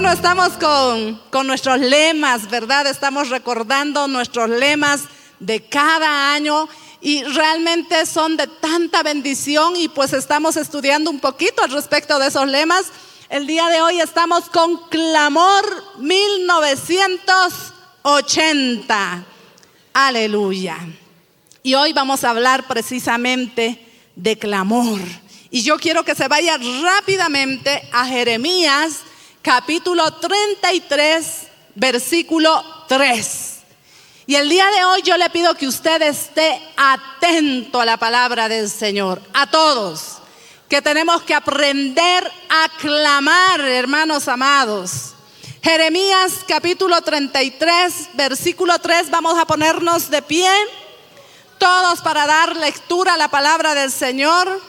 Bueno, estamos con, con, nuestros lemas, ¿verdad? Estamos recordando nuestros lemas de cada año y realmente son de tanta bendición y pues estamos estudiando un poquito al respecto de esos lemas. El día de hoy estamos con Clamor 1980. Aleluya. Y hoy vamos a hablar precisamente de clamor. Y yo quiero que se vaya rápidamente a Jeremías capítulo 33, versículo 3. Y el día de hoy yo le pido que usted esté atento a la palabra del Señor, a todos, que tenemos que aprender a clamar, hermanos amados. Jeremías capítulo 33, versículo 3, vamos a ponernos de pie, todos para dar lectura a la palabra del Señor.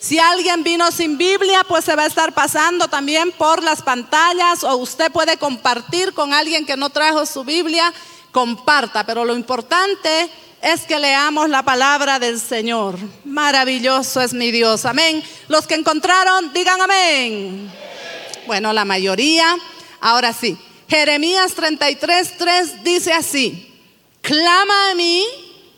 Si alguien vino sin Biblia, pues se va a estar pasando también por las pantallas o usted puede compartir con alguien que no trajo su Biblia, comparta. Pero lo importante es que leamos la palabra del Señor. Maravilloso es mi Dios. Amén. Los que encontraron, digan amén. Bueno, la mayoría. Ahora sí. Jeremías 33, 3 dice así. Clama a mí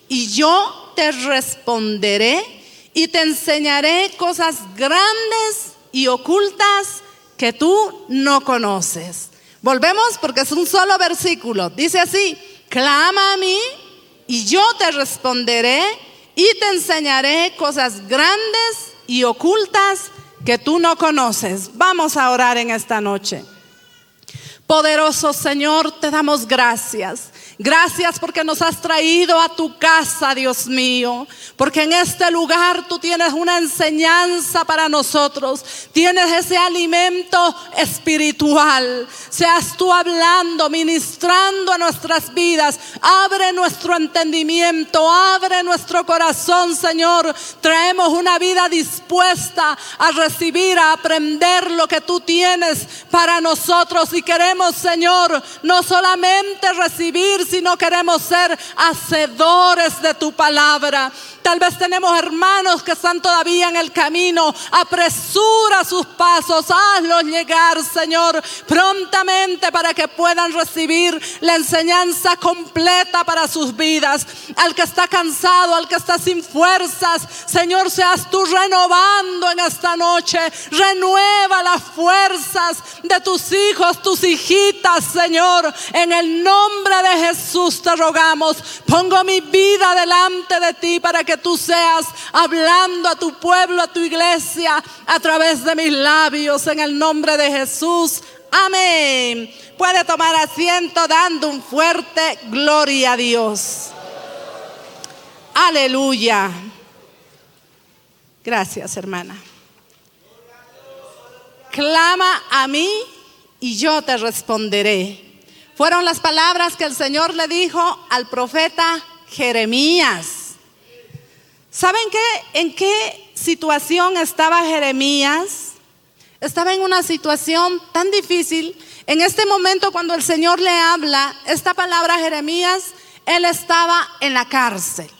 y yo te responderé y te enseñaré cosas grandes y ocultas que tú no conoces. Volvemos porque es un solo versículo. Dice así, clama a mí y yo te responderé y te enseñaré cosas grandes y ocultas que tú no conoces. Vamos a orar en esta noche. Poderoso Señor, te damos gracias. Gracias porque nos has traído a tu casa, Dios mío. Porque en este lugar tú tienes una enseñanza para nosotros. Tienes ese alimento espiritual. Seas tú hablando, ministrando a nuestras vidas. Abre nuestro entendimiento, abre nuestro corazón, Señor. Traemos una vida dispuesta a recibir, a aprender lo que tú tienes para nosotros. Y queremos, Señor, no solamente recibir, no queremos ser hacedores de tu palabra. Tal vez tenemos hermanos que están todavía en el camino. Apresura sus pasos, hazlos llegar, Señor, prontamente para que puedan recibir la enseñanza completa para sus vidas. Al que está cansado, al que está sin fuerzas, Señor, seas tú renovando en esta noche. Renueva las fuerzas de tus hijos, tus hijitas, Señor. En el nombre de Jesús te rogamos. Pongo mi vida delante de ti para que tú seas hablando a tu pueblo, a tu iglesia, a través de mis labios, en el nombre de Jesús. Amén. Puede tomar asiento dando un fuerte gloria a Dios. Aleluya. Gracias, hermana. Clama a mí y yo te responderé. Fueron las palabras que el Señor le dijo al profeta Jeremías. ¿Saben qué? ¿En qué situación estaba Jeremías? Estaba en una situación tan difícil. En este momento cuando el Señor le habla esta palabra Jeremías, él estaba en la cárcel.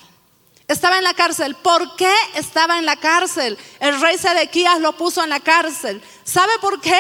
Estaba en la cárcel. ¿Por qué estaba en la cárcel? El rey Sedequías lo puso en la cárcel. ¿Sabe por qué?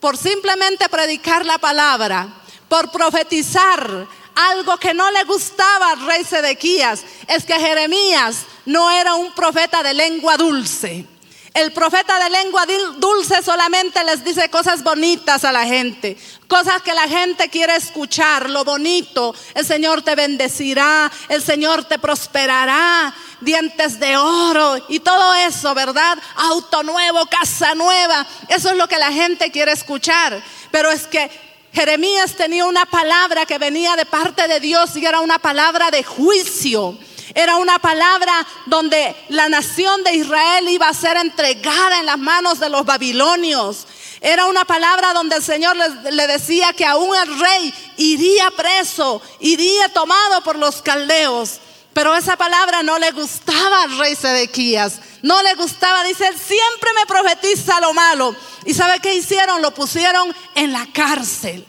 Por simplemente predicar la palabra, por profetizar, algo que no le gustaba al rey Sedequías es que Jeremías no era un profeta de lengua dulce. El profeta de lengua dulce solamente les dice cosas bonitas a la gente, cosas que la gente quiere escuchar, lo bonito. El Señor te bendecirá, el Señor te prosperará, dientes de oro y todo eso, ¿verdad? Auto nuevo, casa nueva. Eso es lo que la gente quiere escuchar. Pero es que Jeremías tenía una palabra que venía de parte de Dios y era una palabra de juicio. Era una palabra donde la nación de Israel iba a ser entregada en las manos de los babilonios. Era una palabra donde el Señor le, decía que aún el rey iría preso, iría tomado por los caldeos. Pero esa palabra no le gustaba al rey Sedequías. No le gustaba. Dice, siempre me profetiza lo malo. ¿Y sabe qué hicieron? Lo pusieron en la cárcel.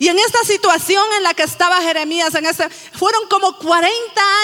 Y en esta situación en la que estaba Jeremías, en ese, fueron como 40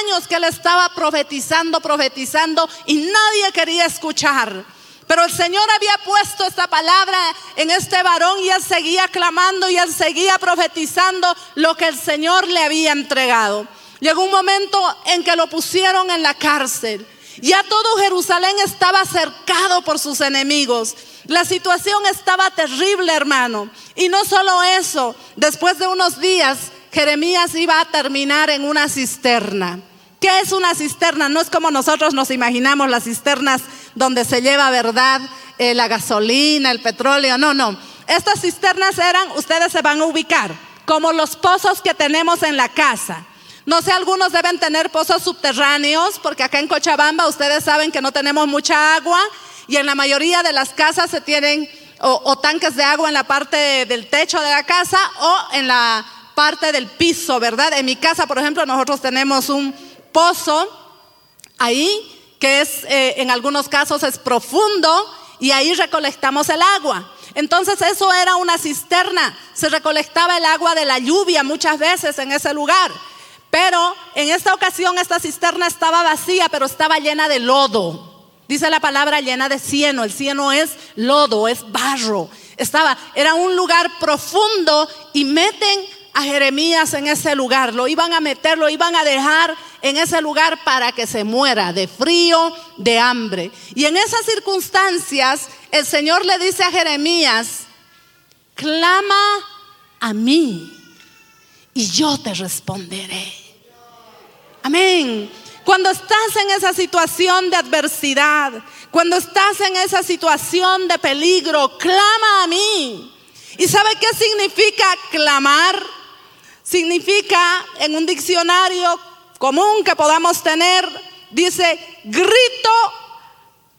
años que él estaba profetizando, profetizando y nadie quería escuchar. Pero el Señor había puesto esta palabra en este varón y él seguía clamando y él seguía profetizando lo que el Señor le había entregado. Llegó un momento en que lo pusieron en la cárcel. Ya todo Jerusalén estaba cercado por sus enemigos. La situación estaba terrible, hermano. Y no solo eso, después de unos días, Jeremías iba a terminar en una cisterna. ¿Qué es una cisterna? No es como nosotros nos imaginamos las cisternas donde se lleva, ¿verdad? Eh, la gasolina, el petróleo. No, no. Estas cisternas eran, ustedes se van a ubicar, como los pozos que tenemos en la casa. No sé, algunos deben tener pozos subterráneos, porque acá en Cochabamba ustedes saben que no tenemos mucha agua y en la mayoría de las casas se tienen o, tanques de agua en la parte del techo de la casa o en la parte del piso, ¿verdad? En mi casa, por ejemplo, nosotros tenemos un pozo ahí que es, eh, en algunos casos es profundo y ahí recolectamos el agua. Entonces eso era una cisterna, se recolectaba el agua de la lluvia muchas veces en ese lugar. Pero en esta ocasión esta cisterna estaba vacía, pero estaba llena de lodo. Dice la palabra llena de cieno. El cieno es lodo, es barro. Estaba, era un lugar profundo y meten a Jeremías en ese lugar. Lo iban a meter, lo iban a dejar en ese lugar para que se muera de frío, de hambre. Y en esas circunstancias, el Señor le dice a Jeremías, clama a mí y yo te responderé. Amén. Cuando estás en esa situación de adversidad, cuando estás en esa situación de peligro, clama a mí. ¿Y sabe qué significa clamar? Significa en un diccionario común que podamos tener, dice grito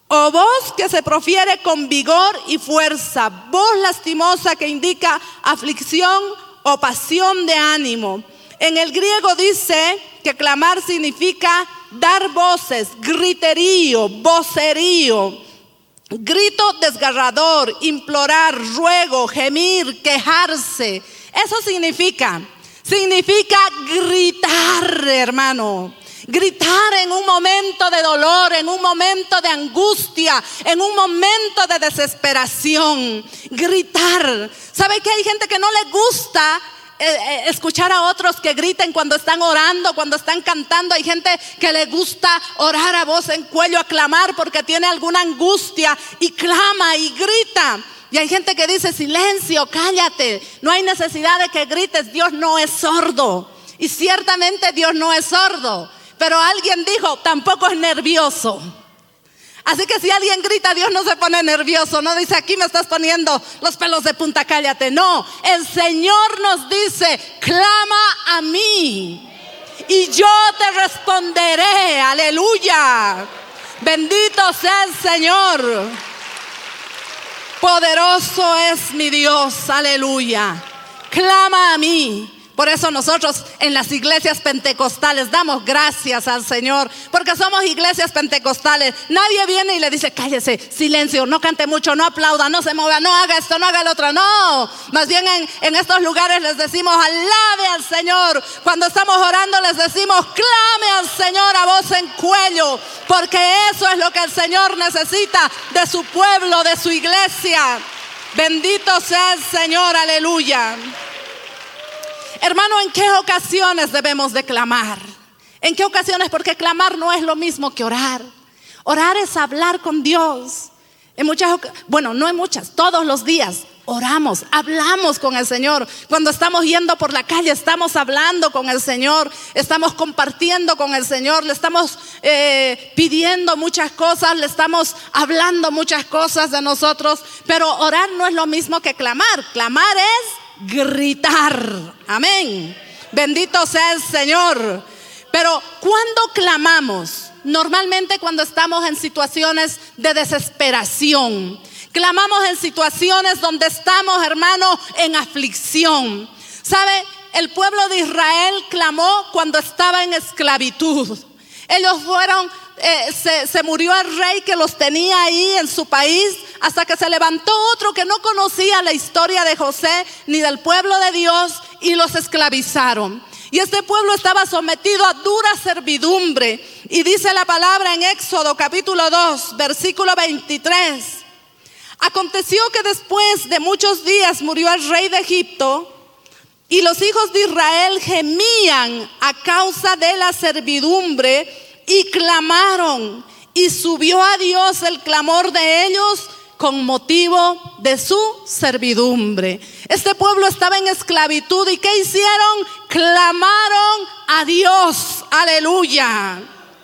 o voz que se profiere con vigor y fuerza, voz lastimosa que indica aflicción o pasión de ánimo. En el griego dice que clamar significa dar voces, griterío, vocerío, grito desgarrador, implorar, ruego, gemir, quejarse. Eso significa, significa gritar, hermano. Gritar en un momento de dolor, en un momento de angustia, en un momento de desesperación. Gritar. ¿Sabe que hay gente que no le gusta eh, eh, escuchar a otros que griten cuando están orando, cuando están cantando. Hay gente que le gusta orar a voz en cuello, aclamar porque tiene alguna angustia y clama y grita. Y hay gente que dice, silencio, cállate, no hay necesidad de que grites, Dios no es sordo. Y ciertamente Dios no es sordo, pero alguien dijo, tampoco es nervioso. Así que si alguien grita, Dios no se pone nervioso, no dice aquí me estás poniendo los pelos de punta, cállate. No, el Señor nos dice, clama a mí y yo te responderé, aleluya. Bendito sea el Señor. Poderoso es mi Dios, aleluya. Clama a mí por eso nosotros en las iglesias pentecostales damos gracias al Señor, porque somos iglesias pentecostales. Nadie viene y le dice, cállese, silencio, no cante mucho, no aplauda, no se mueva, no haga esto, no haga el otro. No, más bien en, en estos lugares les decimos, alabe al Señor. Cuando estamos orando les decimos, clame al Señor a voz en cuello, porque eso es lo que el Señor necesita de su pueblo, de su iglesia. Bendito sea el Señor, aleluya. Hermano, ¿en qué ocasiones debemos de clamar? ¿En qué ocasiones? Porque clamar no es lo mismo que orar. Orar es hablar con Dios. En muchas, bueno, no en muchas, todos los días oramos, hablamos con el Señor. Cuando estamos yendo por la calle, estamos hablando con el Señor, estamos compartiendo con el Señor, le estamos eh, pidiendo muchas cosas, le estamos hablando muchas cosas de nosotros. Pero orar no es lo mismo que clamar. Clamar es gritar. Amén. Bendito sea el Señor. Pero cuando clamamos, normalmente cuando estamos en situaciones de desesperación, clamamos en situaciones donde estamos, hermano, en aflicción. ¿Sabe? El pueblo de Israel clamó cuando estaba en esclavitud. Ellos fueron eh, se, se, murió el rey que los tenía ahí en su país, hasta que se levantó otro que no conocía la historia de José ni del pueblo de Dios y los esclavizaron. Y este pueblo estaba sometido a dura servidumbre. Y dice la palabra en Éxodo capítulo 2, versículo 23. Aconteció que después de muchos días murió el rey de Egipto y los hijos de Israel gemían a causa de la servidumbre y clamaron y subió a Dios el clamor de ellos con motivo de su servidumbre. Este pueblo estaba en esclavitud y ¿qué hicieron? Clamaron a Dios. Aleluya.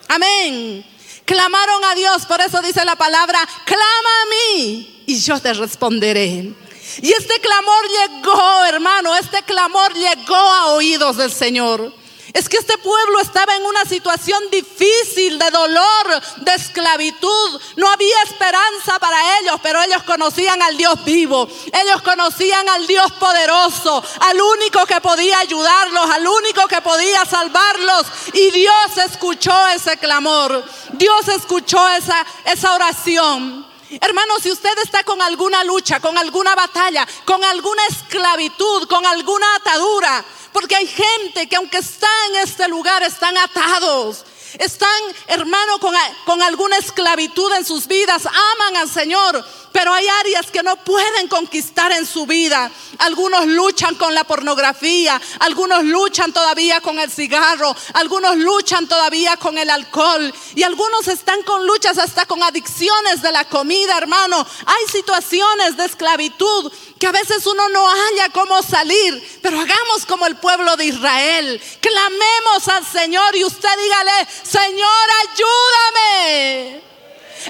Amén. Clamaron a Dios, por eso dice la palabra, clama a mí y yo te responderé. Y este clamor llegó, hermano, este clamor llegó a oídos del Señor. Es que este pueblo estaba en una situación difícil de dolor, de esclavitud. No había esperanza para ellos, pero ellos conocían al Dios vivo. Ellos conocían al Dios poderoso, al único que podía ayudarlos, al único que podía salvarlos. Y Dios escuchó ese clamor. Dios escuchó esa, esa oración. Hermano, si usted está con alguna lucha, con alguna batalla, con alguna esclavitud, con alguna atadura, porque hay gente que aunque está en este lugar están atados. Están, hermano, con, con, alguna esclavitud en sus vidas. Aman al Señor, pero hay áreas que no pueden conquistar en su vida. Algunos luchan con la pornografía, algunos luchan todavía con el cigarro, algunos luchan todavía con el alcohol y algunos están con luchas hasta con adicciones de la comida, hermano. Hay situaciones de esclavitud que a veces uno no haya cómo salir, pero hagamos como el pueblo de Israel. Clamemos al Señor y usted dígale, Señor, ayúdame.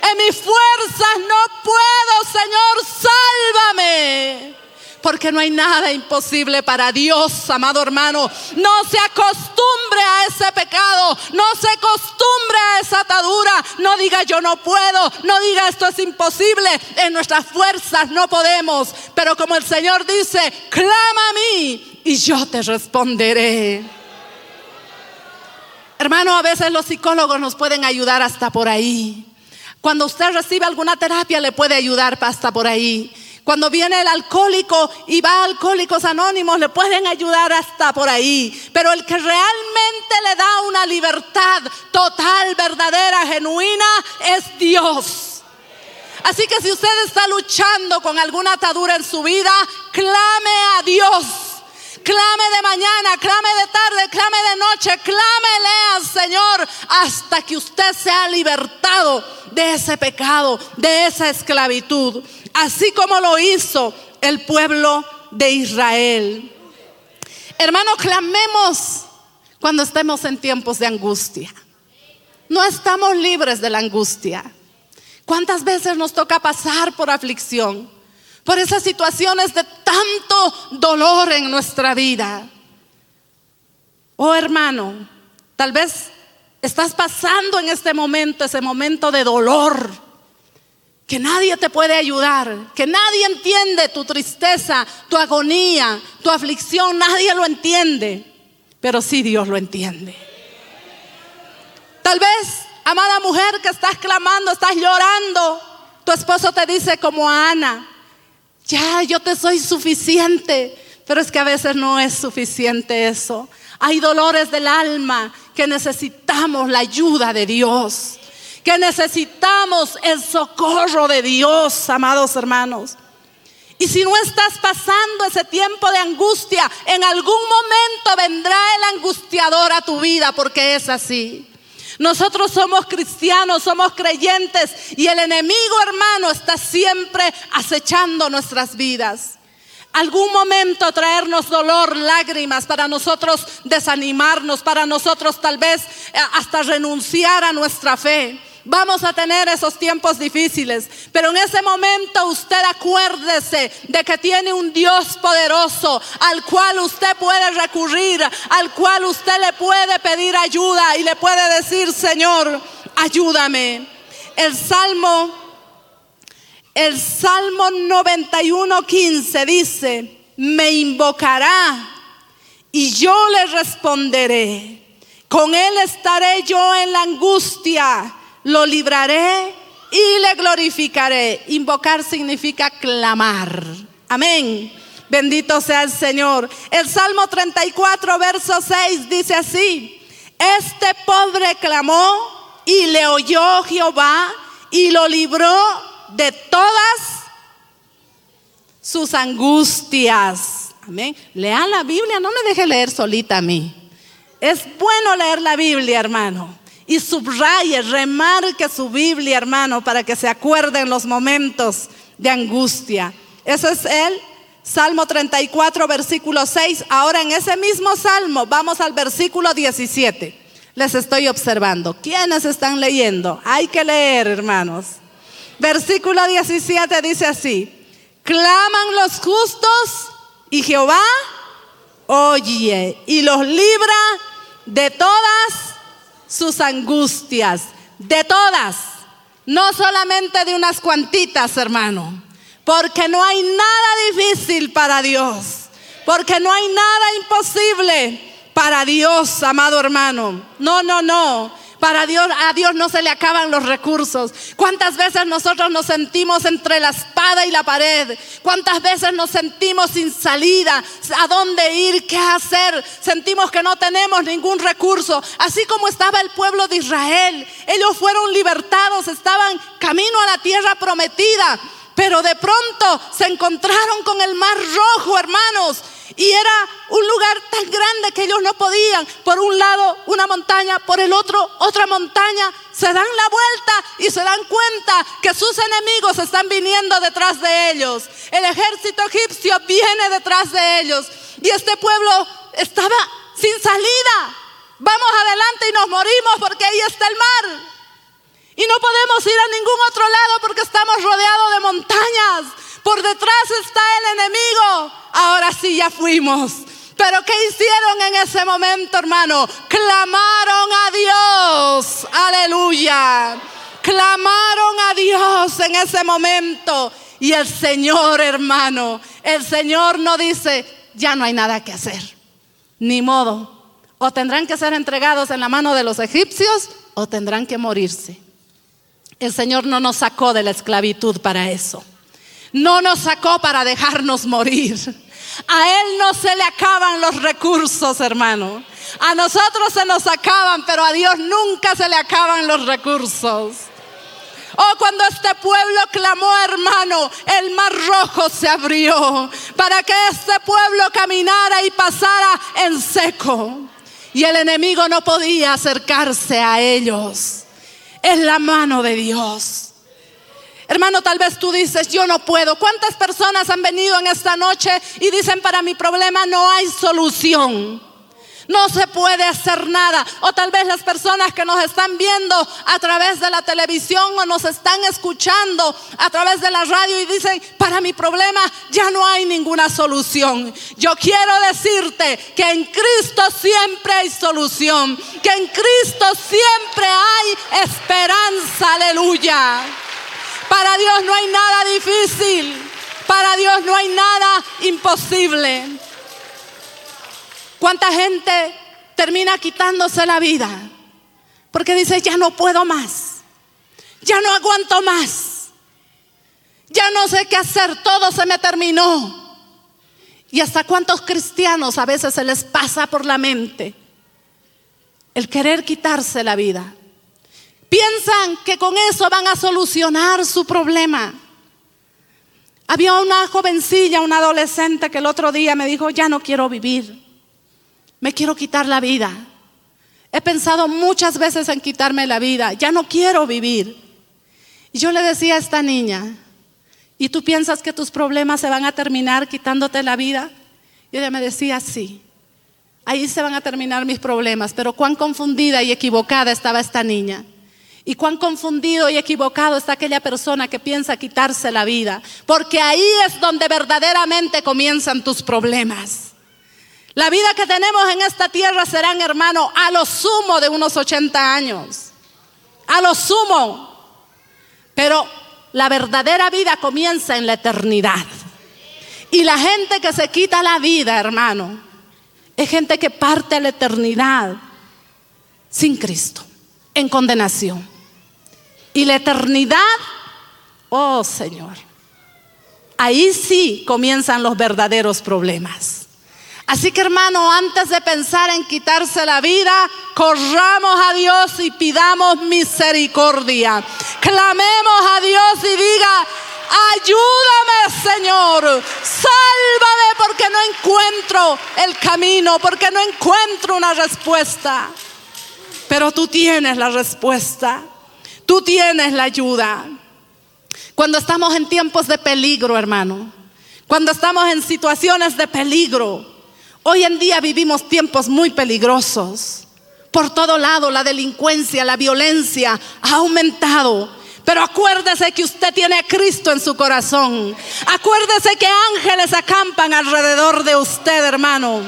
En mis fuerzas no puedo, Señor, sálvame. Porque no hay nada imposible para Dios, amado hermano. No se acostumbre a ese pecado. No se acostumbre a esa atadura. No diga yo no puedo. No diga esto es imposible. En nuestras fuerzas no podemos. Pero como el Señor dice, clama a mí y yo te responderé. Hermano, a veces los psicólogos nos pueden ayudar hasta por ahí. Cuando usted recibe alguna terapia le puede ayudar hasta por ahí. Cuando viene el alcohólico y va a alcohólicos anónimos, le pueden ayudar hasta por ahí. Pero el que realmente le da una libertad total, verdadera, genuina, es Dios. Así que si usted está luchando con alguna atadura en su vida, clame a Dios. Clame de mañana, clame de tarde, clame de noche, clámele al Señor hasta que usted sea libertado de ese pecado, de esa esclavitud así como lo hizo el pueblo de Israel. Hermanos, clamemos cuando estemos en tiempos de angustia. No estamos libres de la angustia. ¿Cuántas veces nos toca pasar por aflicción? Por esas situaciones de tanto dolor en nuestra vida. Oh hermano, tal vez estás pasando en este momento, ese momento de dolor que nadie te puede ayudar, que nadie entiende tu tristeza, tu agonía, tu aflicción, nadie lo entiende, pero sí Dios lo entiende. Tal vez, amada mujer que estás clamando, estás llorando, tu esposo te dice como a Ana, ya yo te soy suficiente, pero es que a veces no es suficiente eso. Hay dolores del alma que necesitamos la ayuda de Dios que necesitamos el socorro de Dios, amados hermanos. Y si no estás pasando ese tiempo de angustia, en algún momento vendrá el angustiador a tu vida, porque es así. Nosotros somos cristianos, somos creyentes y el enemigo hermano está siempre acechando nuestras vidas. Algún momento traernos dolor, lágrimas, para nosotros desanimarnos, para nosotros tal vez eh, hasta renunciar a nuestra fe. Vamos a tener esos tiempos difíciles. Pero en ese momento usted acuérdese de que tiene un Dios poderoso al cual usted puede recurrir, al cual usted le puede pedir ayuda y le puede decir, Señor, ayúdame. El Salmo, el Salmo 91.15 dice, me invocará y yo le responderé. Con él estaré yo en la angustia, lo libraré y le glorificaré. Invocar significa clamar. Amén. Bendito sea el Señor. El Salmo 34, verso 6 dice así, este pobre clamó y le oyó Jehová y lo libró de todas sus angustias. Amén. Lean la Biblia, no me deje leer solita a mí. Es bueno leer la Biblia, hermano. Y subraye, remarque su Biblia, hermano, para que se acuerden los momentos de angustia. Ese es el Salmo 34, versículo 6. Ahora en ese mismo salmo vamos al versículo 17. Les estoy observando. ¿Quiénes están leyendo? Hay que leer, hermanos. Versículo 17 dice así. Claman los justos y Jehová oye y los libra de todas sus angustias, de todas, no solamente de unas cuantitas, hermano, porque no hay nada difícil para Dios, porque no hay nada imposible para Dios, amado hermano. No, no, no. Para Dios, a Dios no se le acaban los recursos. ¿Cuántas veces nosotros nos sentimos entre la espada y la pared? ¿Cuántas veces nos sentimos sin salida? ¿A dónde ir? ¿Qué hacer? Sentimos que no tenemos ningún recurso. Así como estaba el pueblo de Israel. Ellos fueron libertados, estaban camino a la tierra prometida. Pero de pronto se encontraron con el mar rojo, hermanos. Y era un lugar tan grande que ellos no podían. Por un lado una montaña, por el otro otra montaña. Se dan la vuelta y se dan cuenta que sus enemigos están viniendo detrás de ellos. El ejército egipcio viene detrás de ellos. Y este pueblo estaba sin salida. Vamos adelante y nos morimos porque ahí está el mar. Y no podemos ir a ningún otro lado porque estamos rodeados de montañas. Por detrás está el enemigo. Ahora sí ya fuimos. Pero ¿qué hicieron en ese momento, hermano? Clamaron a Dios. Aleluya. Clamaron a Dios en ese momento. Y el Señor, hermano, el Señor no dice, ya no hay nada que hacer. Ni modo. O tendrán que ser entregados en la mano de los egipcios o tendrán que morirse. El Señor no nos sacó de la esclavitud para eso. No nos sacó para dejarnos morir. A Él no se le acaban los recursos, hermano. A nosotros se nos acaban, pero a Dios nunca se le acaban los recursos. Oh, cuando este pueblo clamó, hermano, el mar rojo se abrió para que este pueblo caminara y pasara en seco. Y el enemigo no podía acercarse a ellos. Es la mano de Dios. Hermano, tal vez tú dices, yo no puedo. ¿Cuántas personas han venido en esta noche y dicen, para mi problema no hay solución? No se puede hacer nada. O tal vez las personas que nos están viendo a través de la televisión o nos están escuchando a través de la radio y dicen, para mi problema ya no hay ninguna solución. Yo quiero decirte que en Cristo siempre hay solución. Que en Cristo siempre hay esperanza. Aleluya. Para Dios no hay nada difícil. Para Dios no hay nada imposible. ¿Cuánta gente termina quitándose la vida? Porque dice, ya no puedo más. Ya no aguanto más. Ya no sé qué hacer. Todo se me terminó. ¿Y hasta cuántos cristianos a veces se les pasa por la mente el querer quitarse la vida? Piensan que con eso van a solucionar su problema. Había una jovencilla, una adolescente que el otro día me dijo, ya no quiero vivir, me quiero quitar la vida. He pensado muchas veces en quitarme la vida, ya no quiero vivir. Y yo le decía a esta niña, ¿y tú piensas que tus problemas se van a terminar quitándote la vida? Y ella me decía, sí, ahí se van a terminar mis problemas, pero cuán confundida y equivocada estaba esta niña. Y cuán confundido y equivocado está aquella persona que piensa quitarse la vida, porque ahí es donde verdaderamente comienzan tus problemas. La vida que tenemos en esta tierra serán, hermano, a lo sumo de unos 80 años. A lo sumo. Pero la verdadera vida comienza en la eternidad. Y la gente que se quita la vida, hermano, es gente que parte a la eternidad sin Cristo, en condenación. Y la eternidad, oh Señor, ahí sí comienzan los verdaderos problemas. Así que hermano, antes de pensar en quitarse la vida, corramos a Dios y pidamos misericordia. Clamemos a Dios y diga, ayúdame Señor, sálvame porque no encuentro el camino, porque no encuentro una respuesta. Pero tú tienes la respuesta, tú tienes la ayuda. Cuando estamos en tiempos de peligro, hermano, cuando estamos en situaciones de peligro, Hoy en día vivimos tiempos muy peligrosos. Por todo lado la delincuencia, la violencia ha aumentado. Pero acuérdese que usted tiene a Cristo en su corazón. Acuérdese que ángeles acampan alrededor de usted, hermano.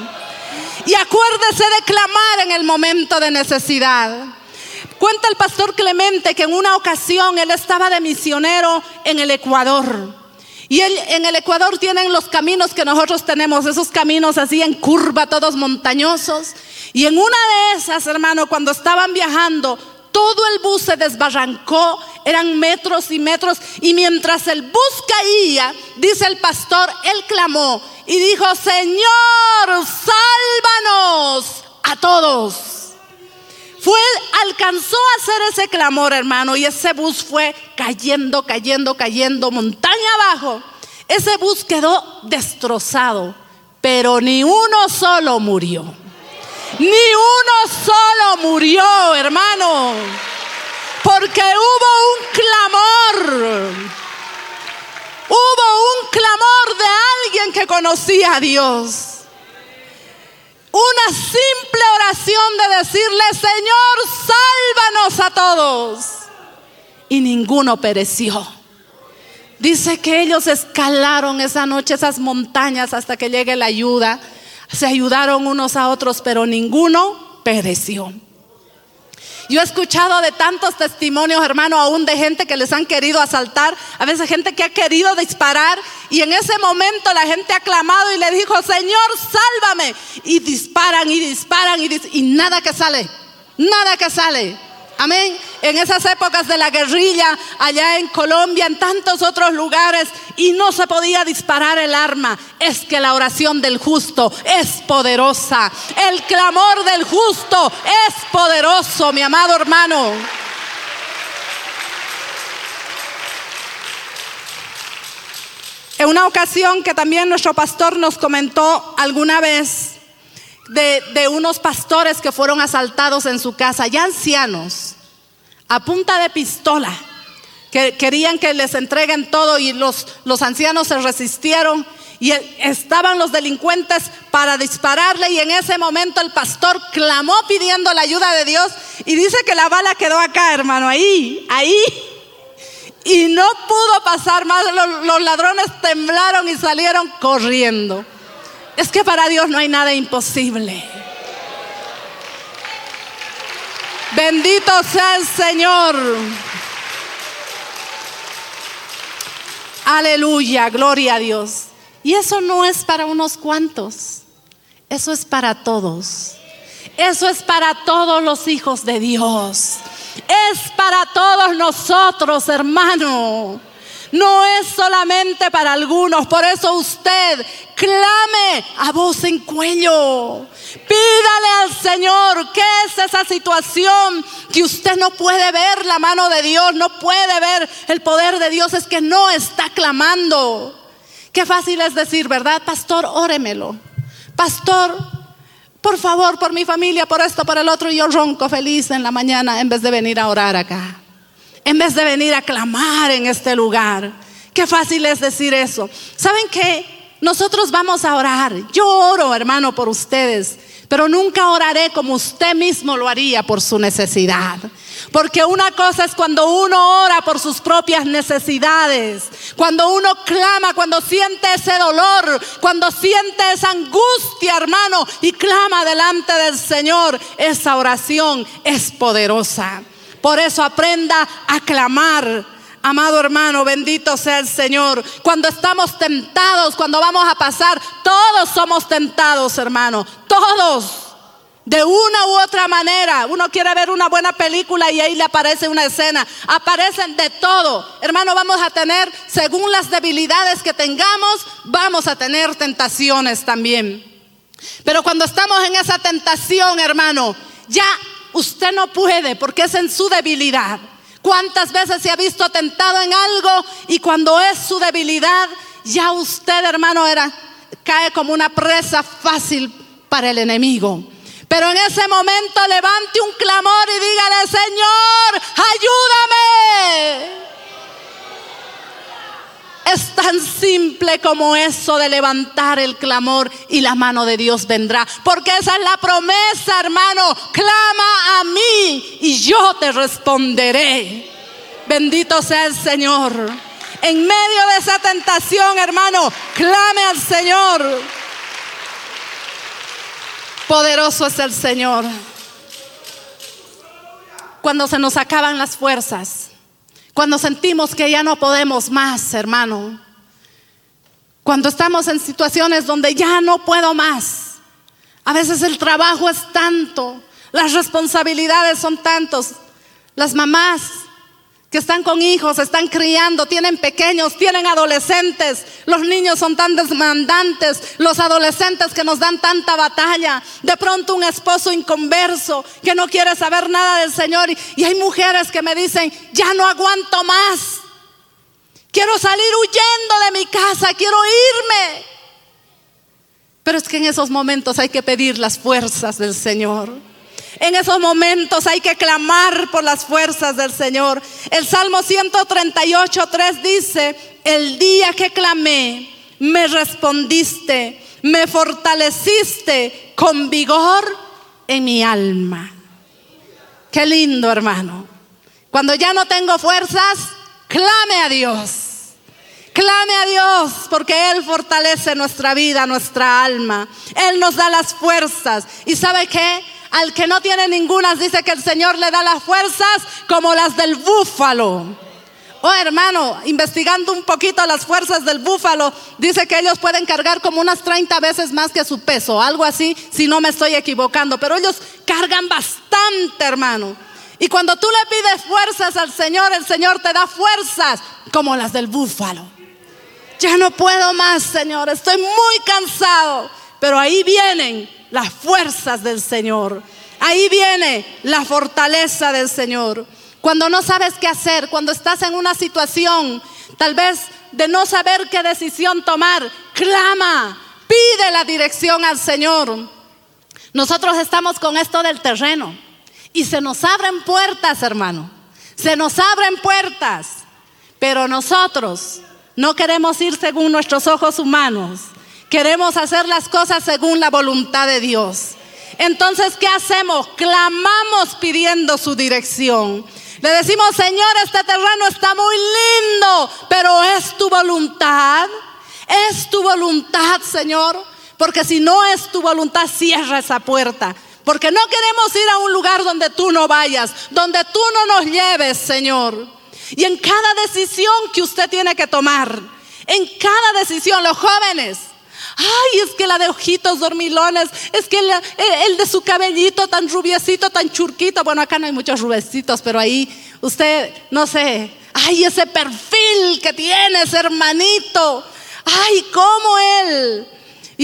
Y acuérdese de clamar en el momento de necesidad. Cuenta el pastor Clemente que en una ocasión él estaba de misionero en el Ecuador. Y en el Ecuador tienen los caminos que nosotros tenemos, esos caminos así en curva, todos montañosos. Y en una de esas, hermano, cuando estaban viajando, todo el bus se desbarrancó, eran metros y metros. Y mientras el bus caía, dice el pastor, él clamó y dijo, Señor, sálvanos a todos. Fue, alcanzó a hacer ese clamor, hermano, y ese bus fue cayendo, cayendo, cayendo, montaña abajo. Ese bus quedó destrozado, pero ni uno solo murió. Ni uno solo murió, hermano. Porque hubo un clamor. Hubo un clamor de alguien que conocía a Dios una simple de decirle, Señor, sálvanos a todos. Y ninguno pereció. Dice que ellos escalaron esa noche esas montañas hasta que llegue la ayuda. Se ayudaron unos a otros, pero ninguno pereció. Yo he escuchado de tantos testimonios, hermano, aún de gente que les han querido asaltar, a veces gente que ha querido disparar y en ese momento la gente ha clamado y le dijo, Señor, sálvame. Y disparan y disparan y, y nada que sale, nada que sale. Amén. En esas épocas de la guerrilla, allá en Colombia, en tantos otros lugares, y no se podía disparar el arma. Es que la oración del justo es poderosa. El clamor del justo es poderoso, mi amado hermano. En una ocasión que también nuestro pastor nos comentó alguna vez, de, unos pastores que fueron asaltados en su casa, ya ancianos, a punta de pistola, que querían que les entreguen todo y los, los ancianos se resistieron y estaban los delincuentes para dispararle y en ese momento el pastor clamó pidiendo la ayuda de Dios y dice que la bala quedó acá, hermano, ahí, ahí. Y no pudo pasar más, los ladrones temblaron y salieron corriendo. Es que para Dios no hay nada imposible. Bendito sea el Señor. Aleluya, gloria a Dios. Y eso no es para unos cuantos, eso es para todos. Eso es para todos los hijos de Dios. Es para todos nosotros, hermano no es solamente para algunos. Por eso usted clame a voz en cuello. Pídale al Señor qué es esa situación que usted no puede ver la mano de Dios, no puede ver el poder de Dios, es que no está clamando. Qué fácil es decir, ¿verdad? Pastor, óremelo. Pastor, por favor, por mi familia, por esto, por el otro, y yo ronco feliz en la mañana en vez de venir a orar acá en vez de venir a clamar en este lugar. Qué fácil es decir eso. ¿Saben qué? Nosotros vamos a orar. Yo oro, hermano, por ustedes, pero nunca oraré como usted mismo lo haría por su necesidad. Porque una cosa es cuando uno ora por sus propias necesidades, cuando uno clama, cuando siente ese dolor, cuando siente esa angustia, hermano, y clama delante del Señor. Esa oración es poderosa. Por eso aprenda a clamar. Amado hermano, bendito sea el Señor. Cuando estamos tentados, cuando vamos a pasar, todos somos tentados, hermano. Todos. De una u otra manera, uno quiere ver una buena película y ahí le aparece una escena. Aparecen de todo. Hermano, vamos a tener, según las debilidades que tengamos, vamos a tener tentaciones también. Pero cuando estamos en esa tentación, hermano, ya usted no puede porque es en su debilidad. ¿Cuántas veces se ha visto tentado en algo y cuando es su debilidad, ya usted, hermano, era, cae como una presa fácil para el enemigo? Pero en ese momento levante un clamor y dígale, Señor, ayúdame. Es tan simple como eso de levantar el clamor y la mano de Dios vendrá. Porque esa es la promesa, hermano. Clama a mí y yo te responderé. Bendito sea el Señor. En medio de esa tentación, hermano, clame al Señor. Poderoso es el Señor. Cuando se nos acaban las fuerzas, cuando sentimos que ya no podemos más, hermano. Cuando estamos en situaciones donde ya no puedo más. A veces el trabajo es tanto, las responsabilidades son tantos. Las mamás que están con hijos, están criando, tienen pequeños, tienen adolescentes. Los niños son tan demandantes, los adolescentes que nos dan tanta batalla. De pronto un esposo inconverso que no quiere saber nada del Señor. Y, hay mujeres que me dicen, ya no aguanto más. Quiero salir huyendo de mi casa, quiero irme. Pero es que en esos momentos hay que pedir las fuerzas del Señor. En esos momentos hay que clamar por las fuerzas del Señor. El Salmo 138, 3 dice, el día que clamé, me respondiste, me fortaleciste con vigor en mi alma. Qué lindo, hermano. Cuando ya no tengo fuerzas, clame a Dios. Clame a Dios porque Él fortalece nuestra vida, nuestra alma. Él nos da las fuerzas. ¿Y sabe qué? Al que no tiene ninguna, dice que el Señor le da las fuerzas como las del búfalo. Oh hermano, investigando un poquito las fuerzas del búfalo, dice que ellos pueden cargar como unas 30 veces más que su peso, algo así, si no me estoy equivocando, pero ellos cargan bastante, hermano. Y cuando tú le pides fuerzas al Señor, el Señor te da fuerzas como las del búfalo. Ya no puedo más, Señor, estoy muy cansado, pero ahí vienen las fuerzas del Señor. Ahí viene la fortaleza del Señor. Cuando no sabes qué hacer, cuando estás en una situación tal vez de no saber qué decisión tomar, clama, pide la dirección al Señor. Nosotros estamos con esto del terreno y se nos abren puertas, hermano. Se nos abren puertas, pero nosotros no queremos ir según nuestros ojos humanos. Queremos hacer las cosas según la voluntad de Dios. Entonces, ¿qué hacemos? Clamamos pidiendo su dirección. Le decimos, Señor, este terreno está muy lindo, pero es tu voluntad. Es tu voluntad, Señor. Porque si no es tu voluntad, cierra esa puerta. Porque no queremos ir a un lugar donde tú no vayas, donde tú no nos lleves, Señor. Y en cada decisión que usted tiene que tomar, en cada decisión, los jóvenes, Ay, es que la de ojitos dormilones, es que el, de su cabellito tan rubiecito, tan churquito. Bueno, acá no hay muchos rubiecitos, pero ahí usted, no sé, ay, ese perfil que tienes, hermanito. Ay, cómo él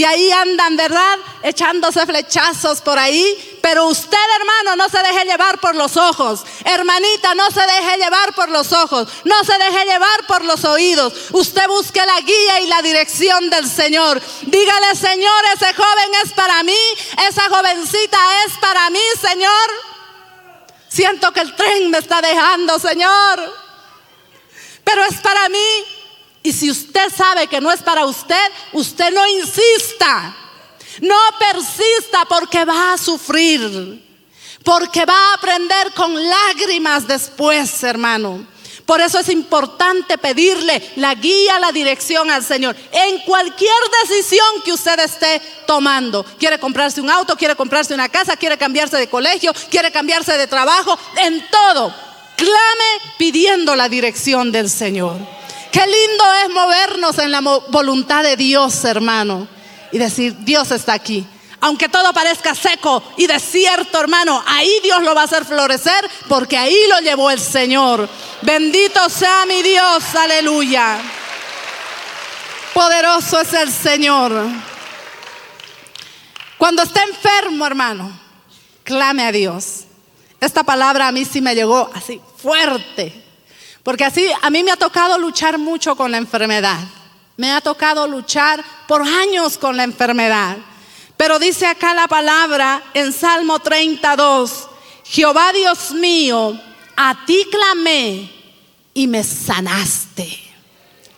y ahí andan, ¿verdad? Echándose flechazos por ahí. Pero usted, hermano, no se deje llevar por los ojos. Hermanita, no se deje llevar por los ojos. No se deje llevar por los oídos. Usted busque la guía y la dirección del Señor. Dígale, Señor, ese joven es para mí. Esa jovencita es para mí, Señor. Siento que el tren me está dejando, Señor. Pero es para mí. Y si usted sabe que no es para usted, usted no insista. No persista porque va a sufrir. porque va a aprender con lágrimas después, hermano. Por eso es importante pedirle la guía, la dirección al Señor en cualquier decisión que usted esté tomando. Quiere comprarse un auto, quiere comprarse una casa, quiere cambiarse de colegio, quiere cambiarse de trabajo, en todo. Clame pidiendo la dirección del Señor. Qué lindo es movernos en la voluntad de Dios, hermano, y decir, Dios está aquí. Aunque todo parezca seco y desierto, hermano, ahí Dios lo va a hacer florecer porque ahí lo llevó el Señor. Bendito sea mi Dios, aleluya. Poderoso es el Señor. Cuando esté enfermo, hermano, clame a Dios. Esta palabra a mí sí me llegó así fuerte, porque así a mí me ha tocado luchar mucho con la enfermedad. Me ha tocado luchar por años con la enfermedad. Pero dice acá la palabra en Salmo 32, Jehová Dios mío, a ti clamé y me sanaste.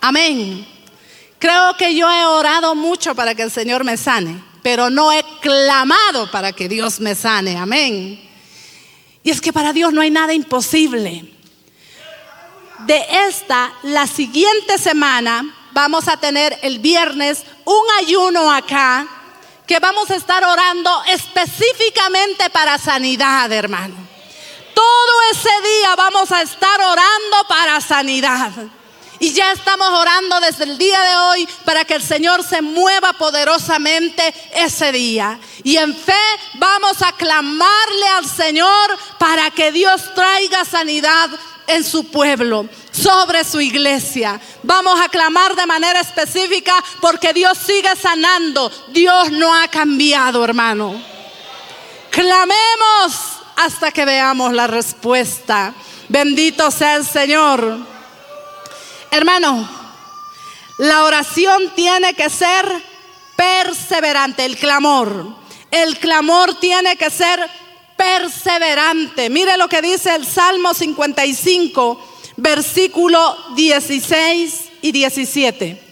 Amén. Creo que yo he orado mucho para que el Señor me sane, pero no he clamado para que Dios me sane. Amén. Y es que para Dios no hay nada imposible. De esta, la siguiente semana, vamos a tener el viernes un ayuno acá que vamos a estar orando específicamente para sanidad, hermano. Todo ese día vamos a estar orando para sanidad. Y ya estamos orando desde el día de hoy para que el Señor se mueva poderosamente ese día. Y en fe vamos a clamarle al Señor para que Dios traiga sanidad en su pueblo, sobre su iglesia. Vamos a clamar de manera específica porque Dios sigue sanando. Dios no ha cambiado, hermano. Clamemos hasta que veamos la respuesta. Bendito sea el Señor. Hermano, la oración tiene que ser perseverante, el clamor. El clamor tiene que ser perseverante. Mire lo que dice el Salmo 55, versículo 16 y 17.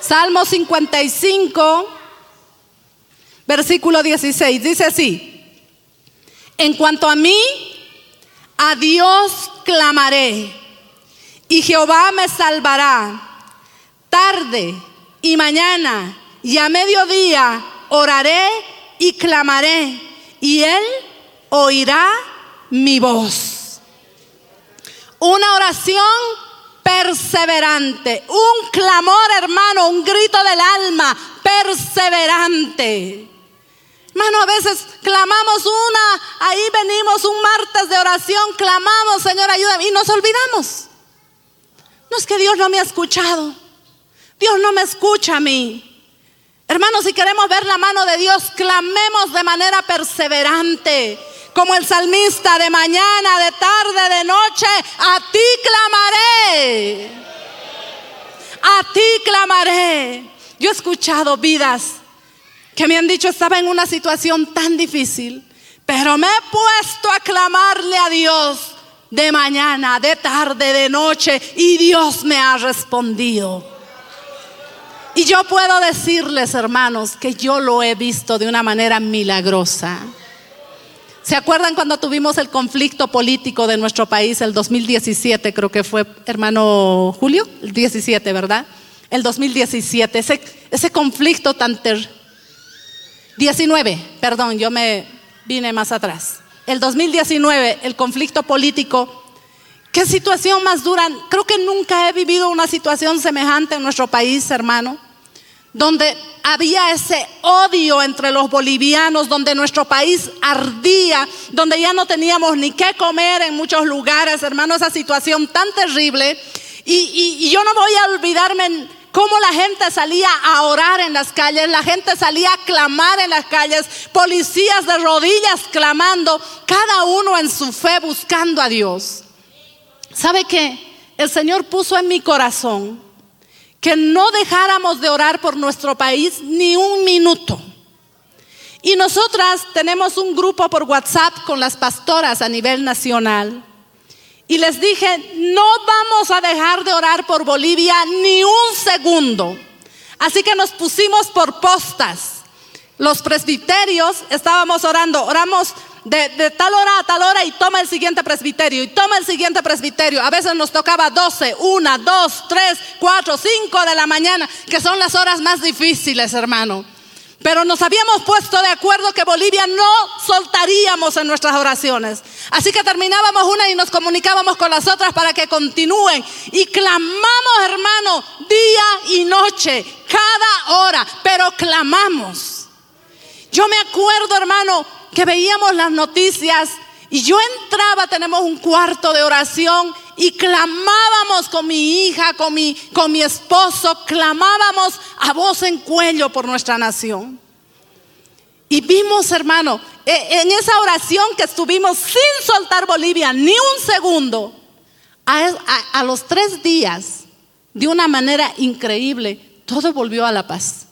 Salmo 55, versículo 16. Dice así, en cuanto a mí, a Dios clamaré y Jehová me salvará. Tarde y mañana y a mediodía oraré y clamaré y Él oirá mi voz. Una oración perseverante, un clamor hermano, un grito del alma perseverante. Hermano, a veces clamamos una, ahí venimos un martes de oración, clamamos, Señor, ayúdame, y nos olvidamos. No es que Dios no me ha escuchado, Dios no me escucha a mí. Hermanos, si queremos ver la mano de Dios, clamemos de manera perseverante. Como el salmista, de mañana, de tarde, de noche, a ti clamaré. A ti clamaré. Yo he escuchado vidas que me han dicho estaba en una situación tan difícil, pero me he puesto a clamarle a Dios de mañana, de tarde, de noche, y Dios me ha respondido. Y yo puedo decirles, hermanos, que yo lo he visto de una manera milagrosa. ¿Se acuerdan cuando tuvimos el conflicto político de nuestro país el 2017? Creo que fue, hermano Julio, el 17, ¿verdad? El 2017, ese, ese conflicto tan ter... 19, perdón, yo me vine más atrás. El 2019, el conflicto político Qué situación más dura. Creo que nunca he vivido una situación semejante en nuestro país, hermano, donde había ese odio entre los bolivianos, donde nuestro país ardía, donde ya no teníamos ni qué comer en muchos lugares, hermano, esa situación tan terrible. Y, yo no voy a olvidarme cómo la gente salía a orar en las calles, la gente salía a clamar en las calles, policías de rodillas clamando, cada uno en su fe buscando a Dios. ¿Sabe qué? El Señor puso en mi corazón que no dejáramos de orar por nuestro país ni un minuto. Y nosotras tenemos un grupo por WhatsApp con las pastoras a nivel nacional. Y les dije, no vamos a dejar de orar por Bolivia ni un segundo. Así que nos pusimos por postas. Los presbiterios estábamos orando, oramos de, tal hora a tal hora y toma el siguiente presbiterio y toma el siguiente presbiterio. A veces nos tocaba 12, 1, 2, 3, 4, 5 de la mañana, que son las horas más difíciles, hermano. Pero nos habíamos puesto de acuerdo que Bolivia no soltaríamos en nuestras oraciones. Así que terminábamos una y nos comunicábamos con las otras para que continúen. Y clamamos, hermano, día y noche, cada hora, pero clamamos. Yo me acuerdo, hermano, que veíamos las noticias y yo entraba, tenemos un cuarto de oración y clamábamos con mi hija, con mi, con mi esposo, clamábamos a voz en cuello por nuestra nación. Y vimos, hermano, e, en esa oración que estuvimos sin soltar Bolivia ni un segundo, a, a los tres días, de una manera increíble, todo volvió a la paz.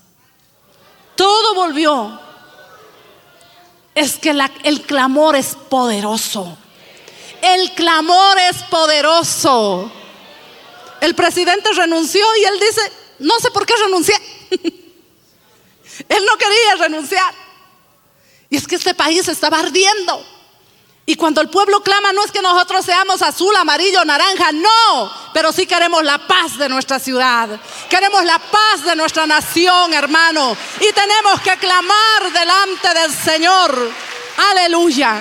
Todo volvió es que el clamor es poderoso. El clamor es poderoso. El presidente renunció y él dice, no sé por qué renuncié. él no quería renunciar. Y es que este país estaba ardiendo. Y cuando el pueblo clama, no es que nosotros seamos azul, amarillo, naranja, no, pero sí queremos la paz de nuestra ciudad, queremos la paz de nuestra nación, hermano, y tenemos que clamar delante del Señor. Aleluya.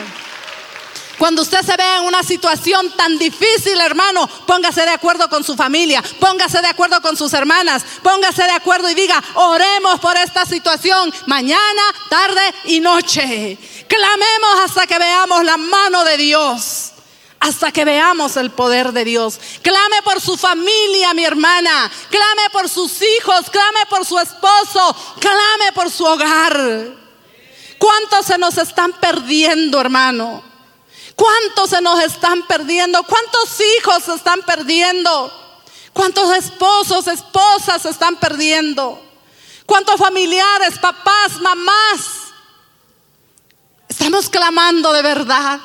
Cuando usted se vea en una situación tan difícil, hermano, póngase de acuerdo con su familia, póngase de acuerdo con sus hermanas, póngase de acuerdo y diga, oremos por esta situación mañana, tarde y noche. Clamemos hasta que veamos la mano de Dios hasta que veamos el poder de Dios. Clame por su familia, mi hermana. Clame por sus hijos. Clame por su esposo. Clame por su hogar. ¿Cuántos se nos están perdiendo, hermano? ¿Cuántos se nos están perdiendo? ¿Cuántos hijos se están perdiendo? ¿Cuántos esposos, esposas se están perdiendo? ¿Cuántos familiares, papás, mamás? Estamos clamando de verdad.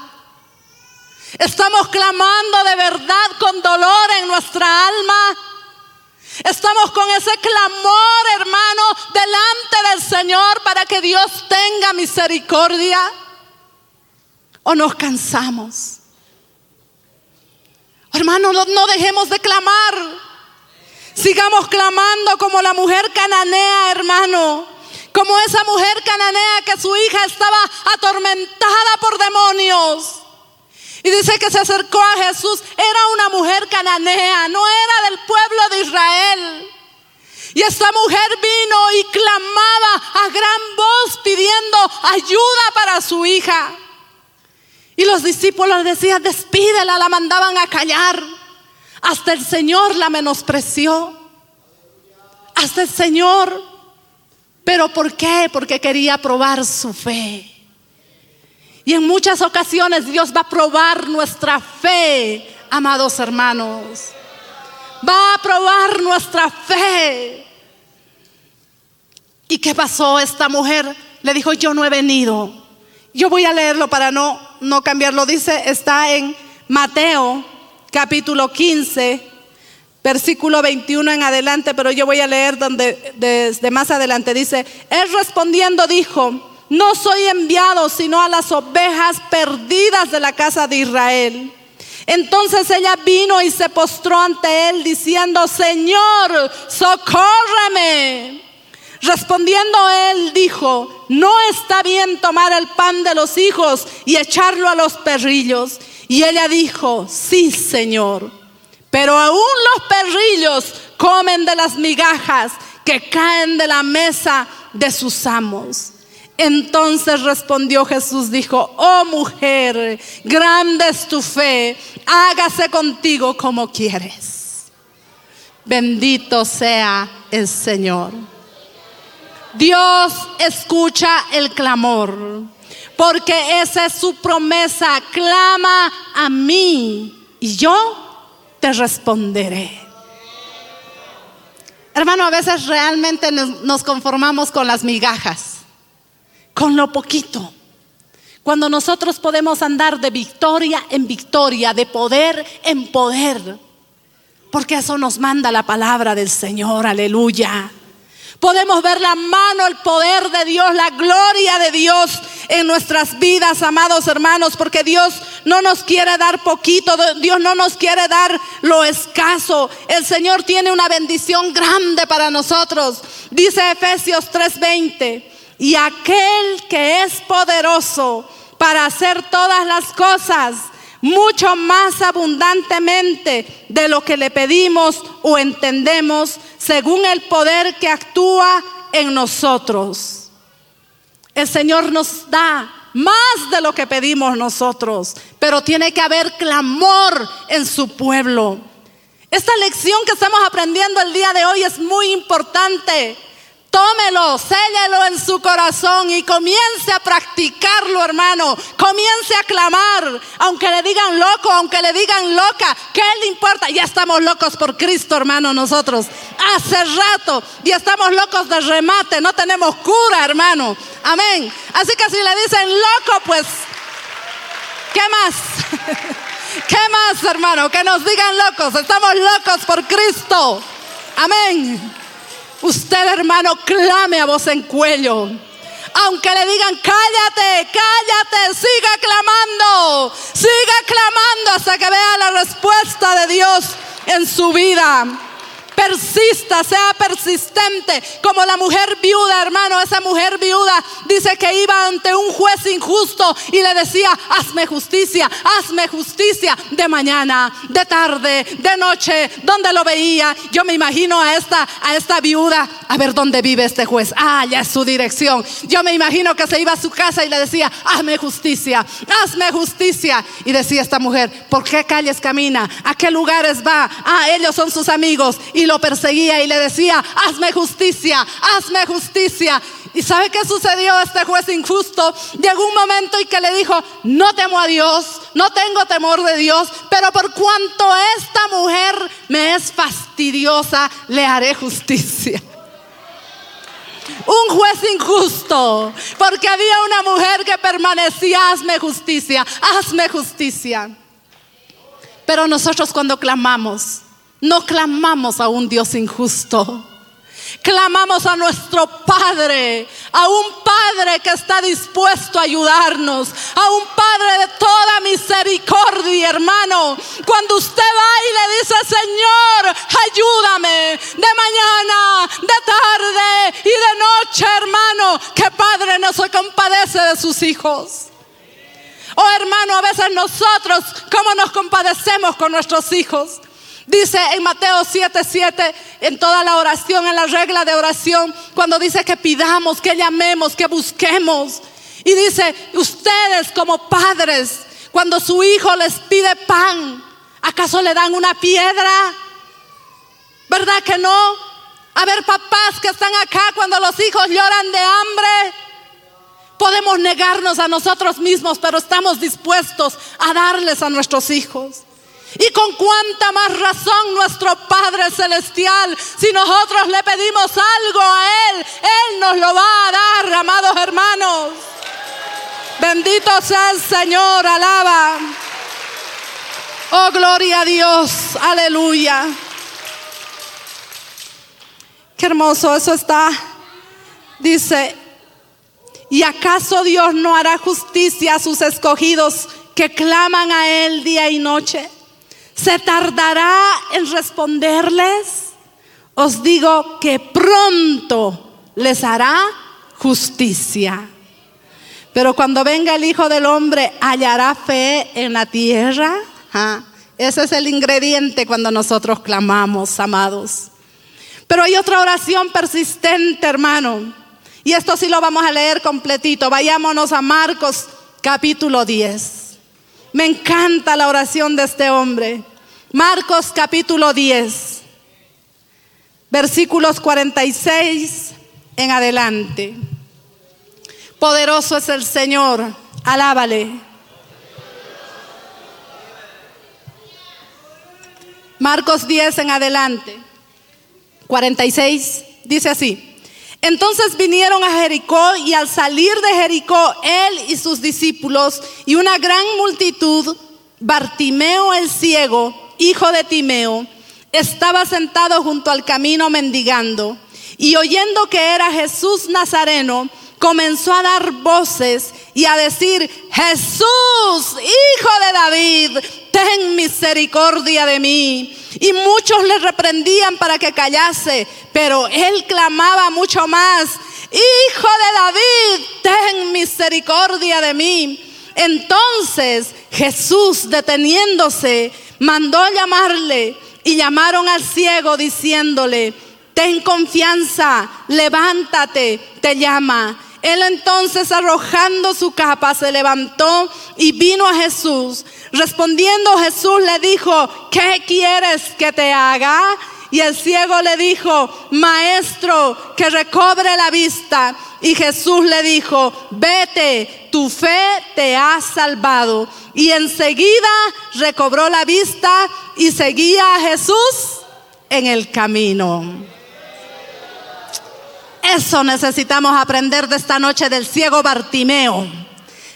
Estamos clamando de verdad con dolor en nuestra alma. Estamos con ese clamor, hermano, delante del Señor para que Dios tenga misericordia o nos cansamos. Hermano, no, dejemos de clamar. Sigamos clamando como la mujer cananea, hermano. Como esa mujer cananea que su hija estaba atormentada por demonios. Y dice que se acercó a Jesús. Era una mujer cananea, no era del pueblo de Israel. Y esta mujer vino y clamaba a gran voz pidiendo ayuda para su hija. Y los discípulos decían, despídela, la mandaban a callar. Hasta el Señor la menospreció. Hasta el Señor. ¿Pero por qué? Porque quería probar su fe. Y en muchas ocasiones Dios va a probar nuestra fe, amados hermanos. Va a probar nuestra fe. ¿Y qué pasó? Esta mujer le dijo, yo no he venido yo voy a leerlo para no, no cambiarlo. Dice, está en Mateo capítulo 15, versículo 21 en adelante, pero yo voy a leer donde desde más adelante dice, él respondiendo dijo, no soy enviado sino a las ovejas perdidas de la casa de Israel. Entonces ella vino y se postró ante él diciendo, Señor, socórreme. Respondiendo él dijo, no está bien tomar el pan de los hijos y echarlo a los perrillos. Y ella dijo, sí, Señor, pero aún los perrillos comen de las migajas que caen de la mesa de sus amos. Entonces respondió Jesús, dijo, oh mujer, grande es tu fe, hágase contigo como quieres. Bendito sea el Señor. Dios escucha el clamor, porque esa es su promesa. Clama a mí y yo te responderé. Hermano, a veces realmente nos conformamos con las migajas, con lo poquito. Cuando nosotros podemos andar de victoria en victoria, de poder en poder, porque eso nos manda la palabra del Señor, aleluya. Podemos ver la mano, el poder de Dios, la gloria de Dios en nuestras vidas, amados hermanos, porque Dios no nos quiere dar poquito, Dios no nos quiere dar lo escaso. El Señor tiene una bendición grande para nosotros. Dice Efesios 3:20, y aquel que es poderoso para hacer todas las cosas mucho más abundantemente de lo que le pedimos o entendemos, según el poder que actúa en nosotros. El Señor nos da más de lo que pedimos nosotros, pero tiene que haber clamor en su pueblo. Esta lección que estamos aprendiendo el día de hoy es muy importante. Tómelo, séllelo en su corazón y comience a practicarlo, hermano. Comience a clamar, aunque le digan loco, aunque le digan loca, ¿qué le importa? Ya estamos locos por Cristo, hermano, nosotros. Hace rato y estamos locos de remate, no tenemos cura, hermano. Amén. Así que si le dicen loco, pues, ¿qué más? ¿Qué más, hermano? Que nos digan locos. Estamos locos por Cristo. Amén. Usted, hermano, clame a voz en cuello. Aunque le digan, cállate, cállate, siga clamando, siga clamando hasta que vea la respuesta de Dios en su vida persista, sea persistente, como la mujer viuda, hermano, esa mujer viuda dice que iba ante un juez injusto y le decía, hazme justicia, hazme justicia de mañana, de tarde, de noche, donde lo veía. Yo me imagino a esta, a esta viuda, a ver dónde vive este juez, ah, ya es su dirección. Yo me imagino que se iba a su casa y le decía, hazme justicia, hazme justicia. Y decía esta mujer, ¿por qué calles camina? ¿A qué lugares va? Ah, ellos son sus amigos. Y lo perseguía y le decía, hazme justicia, hazme justicia. ¿Y sabe qué sucedió este juez injusto? Llegó un momento y que le dijo, no temo a Dios, no tengo temor de Dios, pero por cuanto esta mujer me es fastidiosa, le haré justicia. Un juez injusto, porque había una mujer que permanecía, hazme justicia, hazme justicia. Pero nosotros cuando clamamos, no clamamos a un Dios injusto. Clamamos a nuestro Padre, a un Padre que está dispuesto a ayudarnos, a un Padre de toda misericordia, hermano. Cuando usted va y le dice, Señor, ayúdame de mañana, de tarde y de noche, hermano, que Padre no se compadece de sus hijos. Oh hermano, a veces nosotros, ¿cómo nos compadecemos con nuestros hijos? Dice en Mateo 7:7, 7, en toda la oración, en la regla de oración, cuando dice que pidamos, que llamemos, que busquemos. Y dice, ustedes como padres, cuando su hijo les pide pan, ¿acaso le dan una piedra? ¿Verdad que no? A ver, papás que están acá cuando los hijos lloran de hambre. Podemos negarnos a nosotros mismos, pero estamos dispuestos a darles a nuestros hijos. Y con cuánta más razón nuestro Padre Celestial, si nosotros le pedimos algo a Él, Él nos lo va a dar, amados hermanos. Bendito sea el Señor, alaba. Oh, gloria a Dios, aleluya. Qué hermoso, eso está. Dice, ¿y acaso Dios no hará justicia a sus escogidos que claman a Él día y noche? ¿Se tardará en responderles? Os digo que pronto les hará justicia. Pero cuando venga el Hijo del Hombre, ¿hallará fe en la tierra? Ese es el ingrediente cuando nosotros clamamos, amados. Pero hay otra oración persistente, hermano. Y esto sí lo vamos a leer completito. Vayámonos a Marcos capítulo 10. Me encanta la oración de este hombre. Marcos capítulo 10, versículos 46 en adelante. Poderoso es el Señor, alábale. Marcos 10 en adelante, 46, dice así. Entonces vinieron a Jericó y al salir de Jericó, él y sus discípulos y una gran multitud, Bartimeo el ciego, hijo de Timeo, estaba sentado junto al camino mendigando. Y oyendo que era Jesús Nazareno, comenzó a dar voces y a decir, Jesús, hijo de David, ten misericordia de mí. Y muchos le reprendían para que callase, pero él clamaba mucho más, Hijo de David, ten misericordia de mí. Entonces Jesús, deteniéndose, mandó llamarle y llamaron al ciego diciéndole, ten confianza, levántate, te llama. Él entonces arrojando su capa se levantó y vino a Jesús. Respondiendo Jesús le dijo, ¿qué quieres que te haga? Y el ciego le dijo, maestro, que recobre la vista. Y Jesús le dijo, vete, tu fe te ha salvado. Y enseguida recobró la vista y seguía a Jesús en el camino. Eso necesitamos aprender de esta noche del ciego Bartimeo.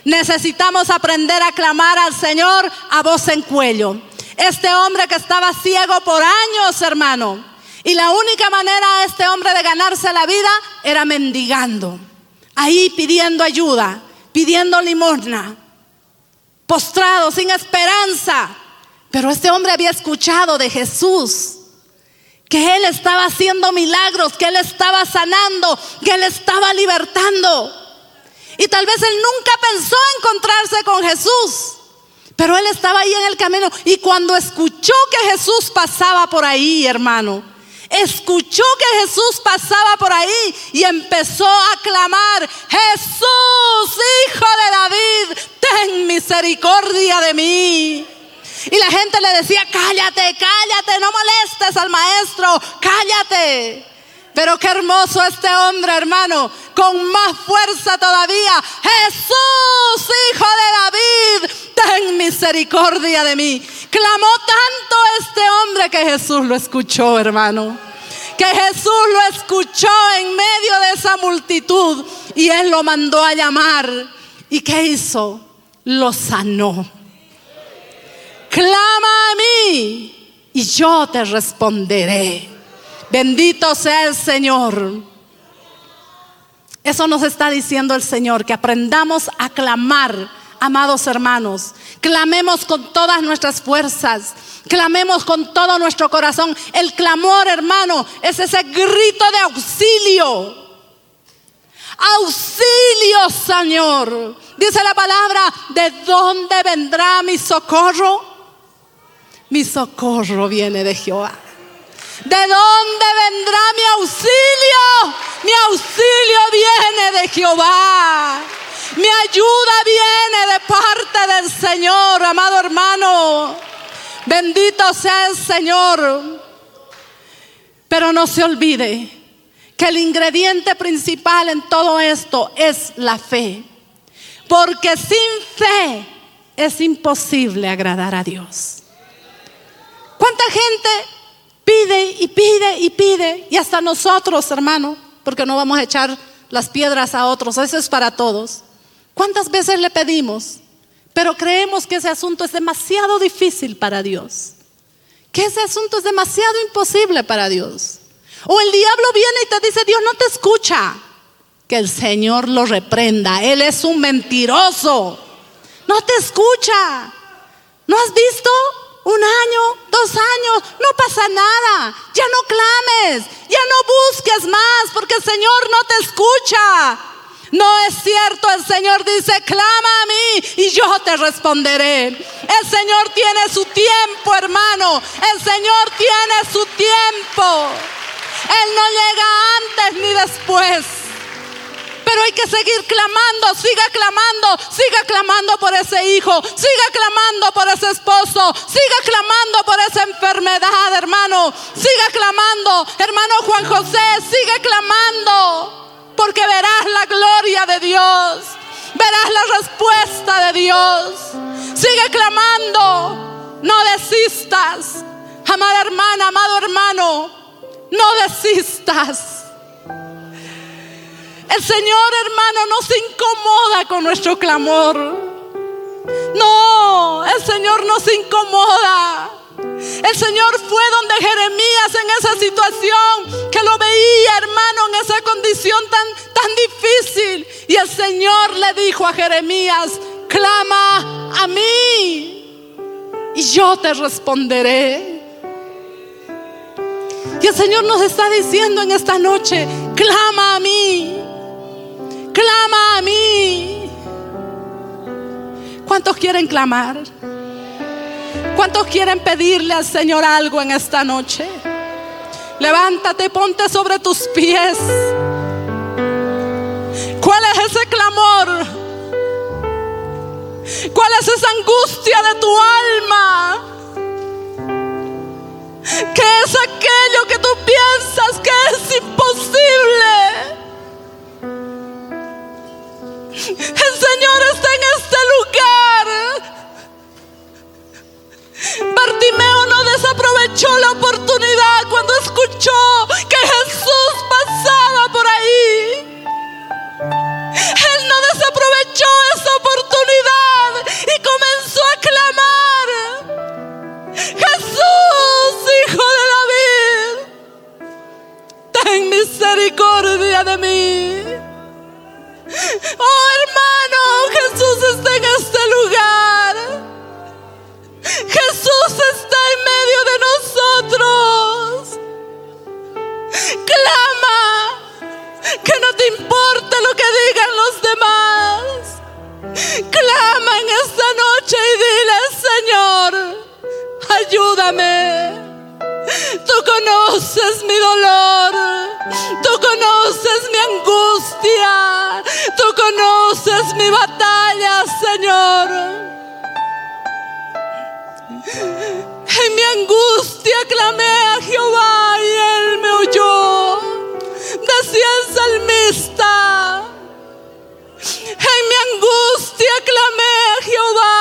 Necesitamos aprender a clamar al Señor a voz en cuello. Este hombre que estaba ciego por años, hermano. Y la única manera de este hombre de ganarse la vida era mendigando. Ahí pidiendo ayuda, pidiendo limosna. Postrado, sin esperanza. Pero este hombre había escuchado de Jesús que Él estaba haciendo milagros, que Él estaba sanando, que Él estaba libertando. Y tal vez Él nunca pensó encontrarse con Jesús. Pero él estaba ahí en el camino y cuando escuchó que Jesús pasaba por ahí, hermano, escuchó que Jesús pasaba por ahí y empezó a clamar, Jesús, hijo de David, ten misericordia de mí. Y la gente le decía, cállate, cállate, no molestes al maestro, cállate. Pero qué hermoso este hombre, hermano, con más fuerza todavía. Jesús, hijo de David, ten misericordia de mí. Clamó tanto este hombre que Jesús lo escuchó, hermano. Que Jesús lo escuchó en medio de esa multitud y él lo mandó a llamar. ¿Y qué hizo? Lo sanó. Clama a mí y yo te responderé. Bendito sea el Señor. Eso nos está diciendo el Señor, que aprendamos a clamar, amados hermanos. Clamemos con todas nuestras fuerzas. Clamemos con todo nuestro corazón. El clamor, hermano, es ese grito de auxilio. Auxilio, Señor. Dice la palabra, ¿de dónde vendrá mi socorro? Mi socorro viene de Jehová. ¿De dónde vendrá mi auxilio? Mi auxilio viene de Jehová. Mi ayuda viene de parte del Señor, amado hermano. Bendito sea el Señor. Pero no se olvide que el ingrediente principal en todo esto es la fe. Porque sin fe es imposible agradar a Dios. ¿Cuánta gente pide y pide y pide? Y hasta nosotros, hermano, porque no vamos a echar las piedras a otros, eso es para todos. ¿Cuántas veces le pedimos? Pero creemos que ese asunto es demasiado difícil para Dios. Que ese asunto es demasiado imposible para Dios. O el diablo viene y te dice, Dios no te escucha. Que el Señor lo reprenda. Él es un mentiroso. No te escucha. ¿No has visto? Un año, dos años, no pasa nada. Ya no clames, ya no busques más porque el Señor no te escucha. No es cierto, el Señor dice, clama a mí y yo te responderé. El Señor tiene su tiempo, hermano. El Señor tiene su tiempo. Él no llega antes ni después. Pero hay que seguir clamando, siga clamando, siga clamando por ese hijo, siga clamando por ese esposo, siga clamando por esa enfermedad, hermano, siga clamando, hermano Juan José, sigue clamando, porque verás la gloria de Dios, verás la respuesta de Dios. Sigue clamando, no desistas, amada hermana, amado hermano, no desistas. El Señor, hermano, no se incomoda con nuestro clamor. No, el Señor no se incomoda. El Señor fue donde Jeremías en esa situación, que lo veía, hermano, en esa condición tan, tan difícil. Y el Señor le dijo a Jeremías, clama a mí y yo te responderé. Y el Señor nos está diciendo en esta noche, clama a mí, clama a mí. ¿Cuántos quieren clamar? ¿Cuántos quieren pedirle al Señor algo en esta noche? Levántate, ponte sobre tus pies. ¿Cuál es ese clamor? ¿Cuál es esa angustia de tu alma? ¿Qué es aquello que tú piensas que es imposible? El Señor está en este lugar. Bartimeo no desaprovechó la oportunidad cuando escuchó que Jesús pasaba por ahí. Él no desaprovechó esa oportunidad y comenzó a clamar. Jesús, hijo de David, ten misericordia de mí. Oh en este lugar. Jesús está en medio de nosotros. Clama, que no te importe lo que digan los demás. Clama en esta noche y dile, Señor, ayúdame. Tú conoces mi dolor, tú conoces mi angustia, tú conoces mi batalla, Señor. En mi angustia clamé a Jehová y él me oyó. Decía el salmista. En mi angustia clamé a Jehová.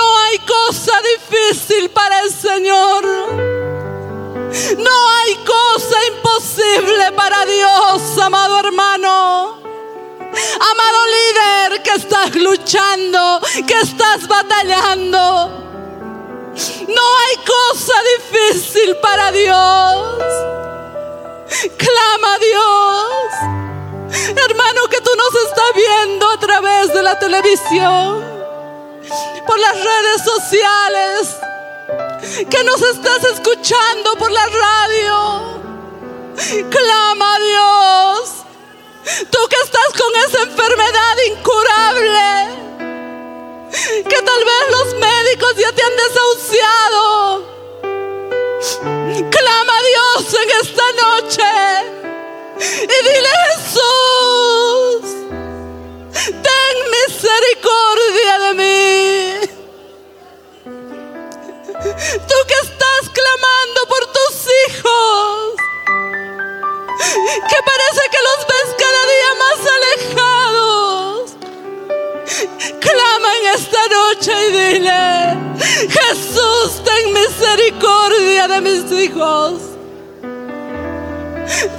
No hay cosa difícil para el Señor. No hay cosa imposible para Dios, amado hermano. Amado líder que estás luchando, que estás batallando. No hay cosa difícil para Dios. Clama a Dios. Hermano, que tú nos estás viendo a través de la televisión, por las redes sociales, que nos estás escuchando por la radio. Clama a Dios. Tú que estás con esa enfermedad incurable, que tal vez los médicos ya te han desahuciado. Clama a Dios en esta noche y dile Jesús, ten misericordia de mí. Tú que estás clamando por tus hijos que parece que los ves cada día más alejados. Clama en esta noche y dile, Jesús, ten misericordia de mis hijos.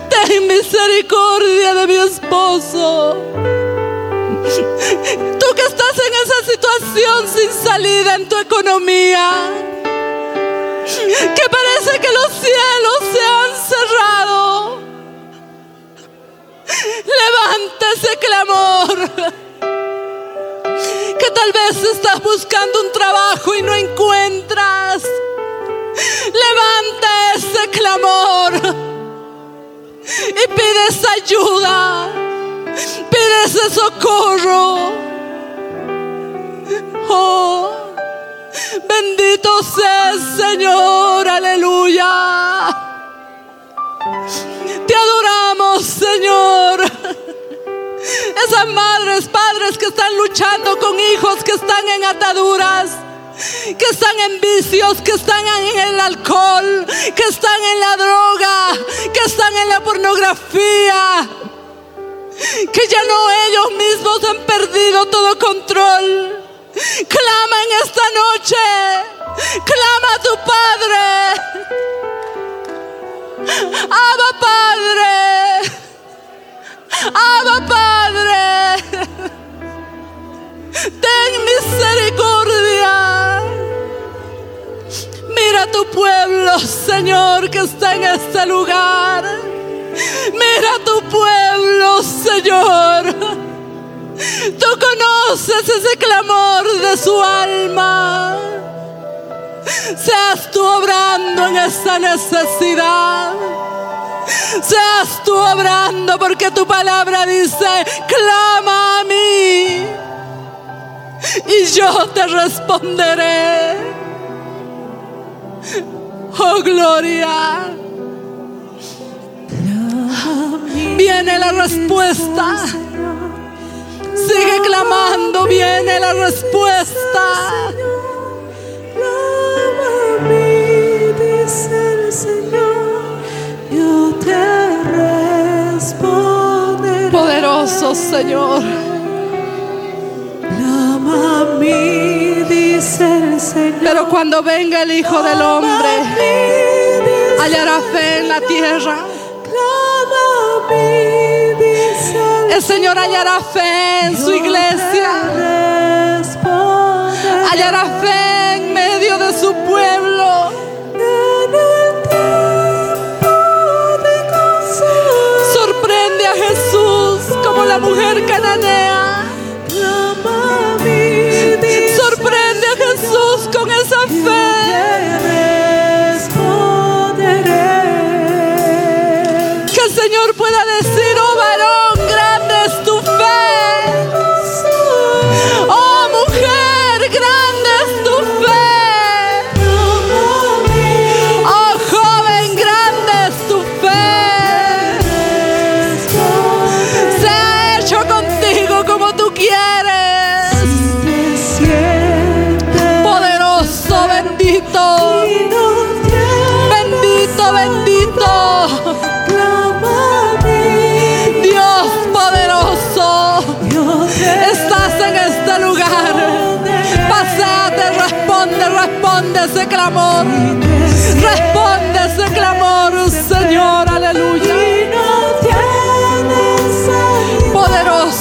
Ten misericordia de mi esposo. Tú que estás en esa situación sin salida en tu economía, que parece que los cielos se han cerrado. Levanta ese clamor. Que tal vez estás buscando un trabajo y no encuentras. Levanta ese clamor. Y pides ayuda. Pides socorro. Oh, bendito sea el Señor. Aleluya. Te adoramos, Señor. Esas madres, padres que están luchando con hijos que están en ataduras, que están en vicios, que están en el alcohol, que están en la droga, que están en la pornografía, que ya no ellos mismos han perdido todo control. Clama en esta noche, clama a tu Padre. Abba Padre. Abba Padre. Ten misericordia. tu pueblo, Señor, que está en este lugar. Mira tu pueblo, Señor. Tú conoces ese clamor de su alma. Seas tú obrando en esa necesidad. Seas tú obrando porque tu palabra dice, clama a mí y yo te responderé. Oh, gloria. Viene la respuesta. Sigue clamando, viene la respuesta. dice el Señor, te. Poderoso Señor. Clama a mí, dice el Señor. Pero cuando venga el Hijo del Clama a Hombre, hallará fe en la tierra. El Señor hallará fe en su iglesia. Hallará fe en medio de su pueblo. Sorprende a Jesús como la mujer cananea. Responde ese clamor. Responde ese clamor, Señor, aleluya. Poderoso.